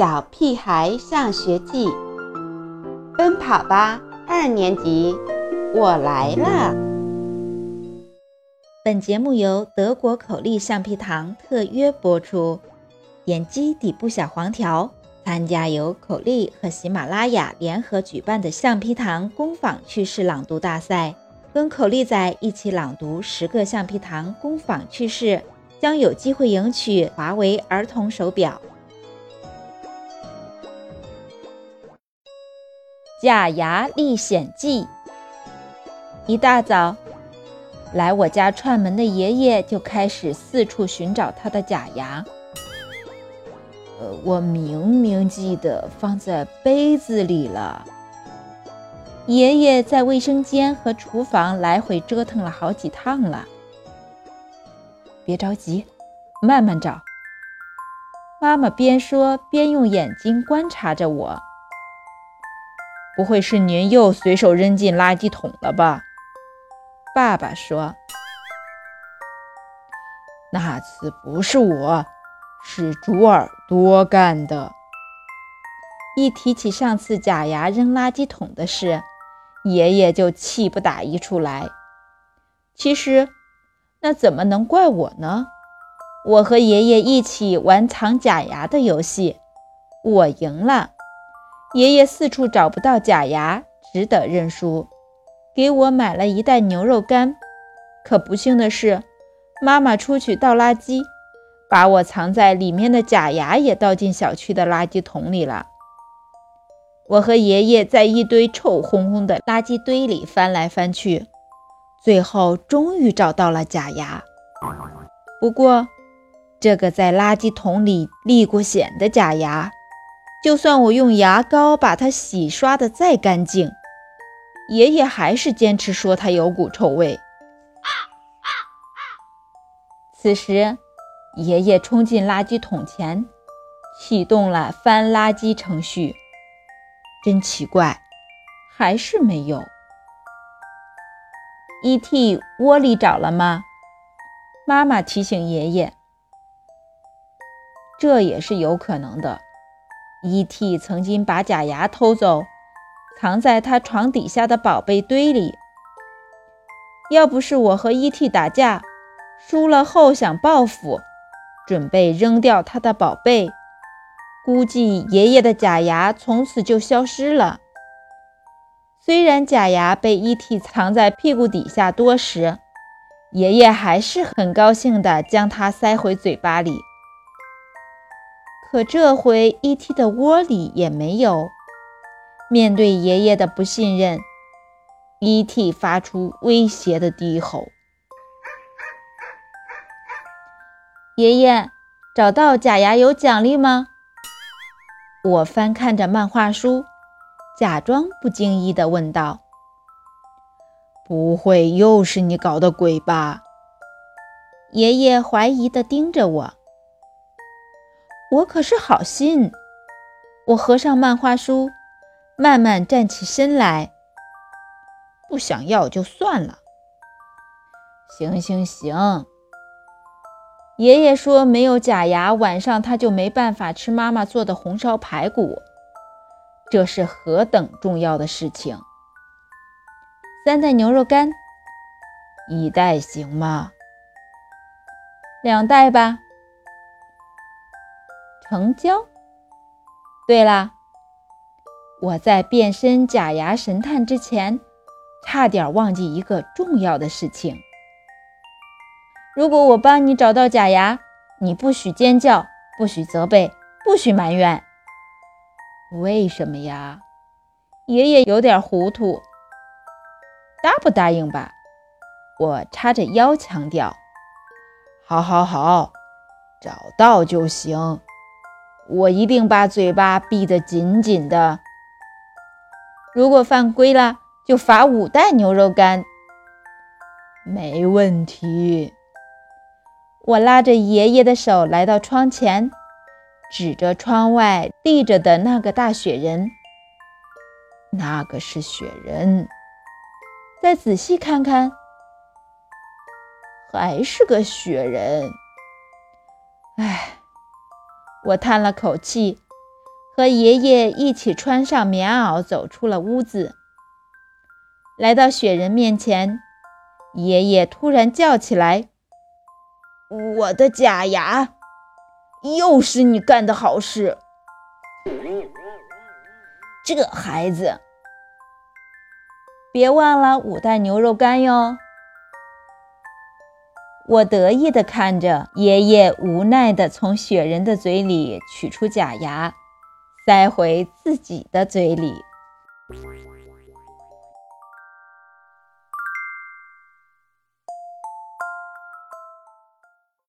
小屁孩上学记》，奔跑吧二年级，我来了。本节目由德国口力橡皮糖特约播出。点击底部小黄条，参加由口力和喜马拉雅联合举办的橡皮糖工坊趣事朗读大赛，跟口力仔一起朗读十个橡皮糖工坊趣事，将有机会赢取华为儿童手表。假牙历险记。一大早，来我家串门的爷爷就开始四处寻找他的假牙。呃，我明明记得放在杯子里了。爷爷在卫生间和厨房来回折腾了好几趟了。别着急，慢慢找。妈妈边说边用眼睛观察着我。不会是您又随手扔进垃圾桶了吧？爸爸说：“那次不是我，是猪耳朵干的。”一提起上次假牙扔垃圾桶的事，爷爷就气不打一处来。其实，那怎么能怪我呢？我和爷爷一起玩藏假牙的游戏，我赢了。爷爷四处找不到假牙，只得认输，给我买了一袋牛肉干。可不幸的是，妈妈出去倒垃圾，把我藏在里面的假牙也倒进小区的垃圾桶里了。我和爷爷在一堆臭烘烘的垃圾堆里翻来翻去，最后终于找到了假牙。不过，这个在垃圾桶里历过险的假牙。就算我用牙膏把它洗刷的再干净，爷爷还是坚持说它有股臭味。此时，爷爷冲进垃圾桶前，启动了翻垃圾程序。真奇怪，还是没有。E.T. 窝里找了吗？妈妈提醒爷爷。这也是有可能的。E.T. 曾经把假牙偷走，藏在他床底下的宝贝堆里。要不是我和 E.T. 打架，输了后想报复，准备扔掉他的宝贝，估计爷爷的假牙从此就消失了。虽然假牙被 E.T. 藏在屁股底下多时，爷爷还是很高兴地将它塞回嘴巴里。可这回，E.T. 的窝里也没有。面对爷爷的不信任，E.T. 发出威胁的低吼：“爷爷，找到假牙有奖励吗？”我翻看着漫画书，假装不经意地问道：“不会又是你搞的鬼吧？”爷爷怀疑地盯着我。我可是好心，我合上漫画书，慢慢站起身来。不想要就算了。行行行，爷爷说没有假牙，晚上他就没办法吃妈妈做的红烧排骨，这是何等重要的事情！三袋牛肉干，一袋行吗？两袋吧。成交。对了，我在变身假牙神探之前，差点忘记一个重要的事情。如果我帮你找到假牙，你不许尖叫，不许责备，不许埋怨。为什么呀？爷爷有点糊涂。答不答应吧？我叉着腰强调。好，好，好，找到就行。我一定把嘴巴闭得紧紧的。如果犯规了，就罚五袋牛肉干。没问题。我拉着爷爷的手来到窗前，指着窗外立着的那个大雪人。那个是雪人。再仔细看看，还是个雪人。唉。我叹了口气，和爷爷一起穿上棉袄，走出了屋子，来到雪人面前。爷爷突然叫起来：“我的假牙！又是你干的好事！这孩子，别忘了五袋牛肉干哟！”我得意地看着爷爷，无奈地从雪人的嘴里取出假牙，塞回自己的嘴里。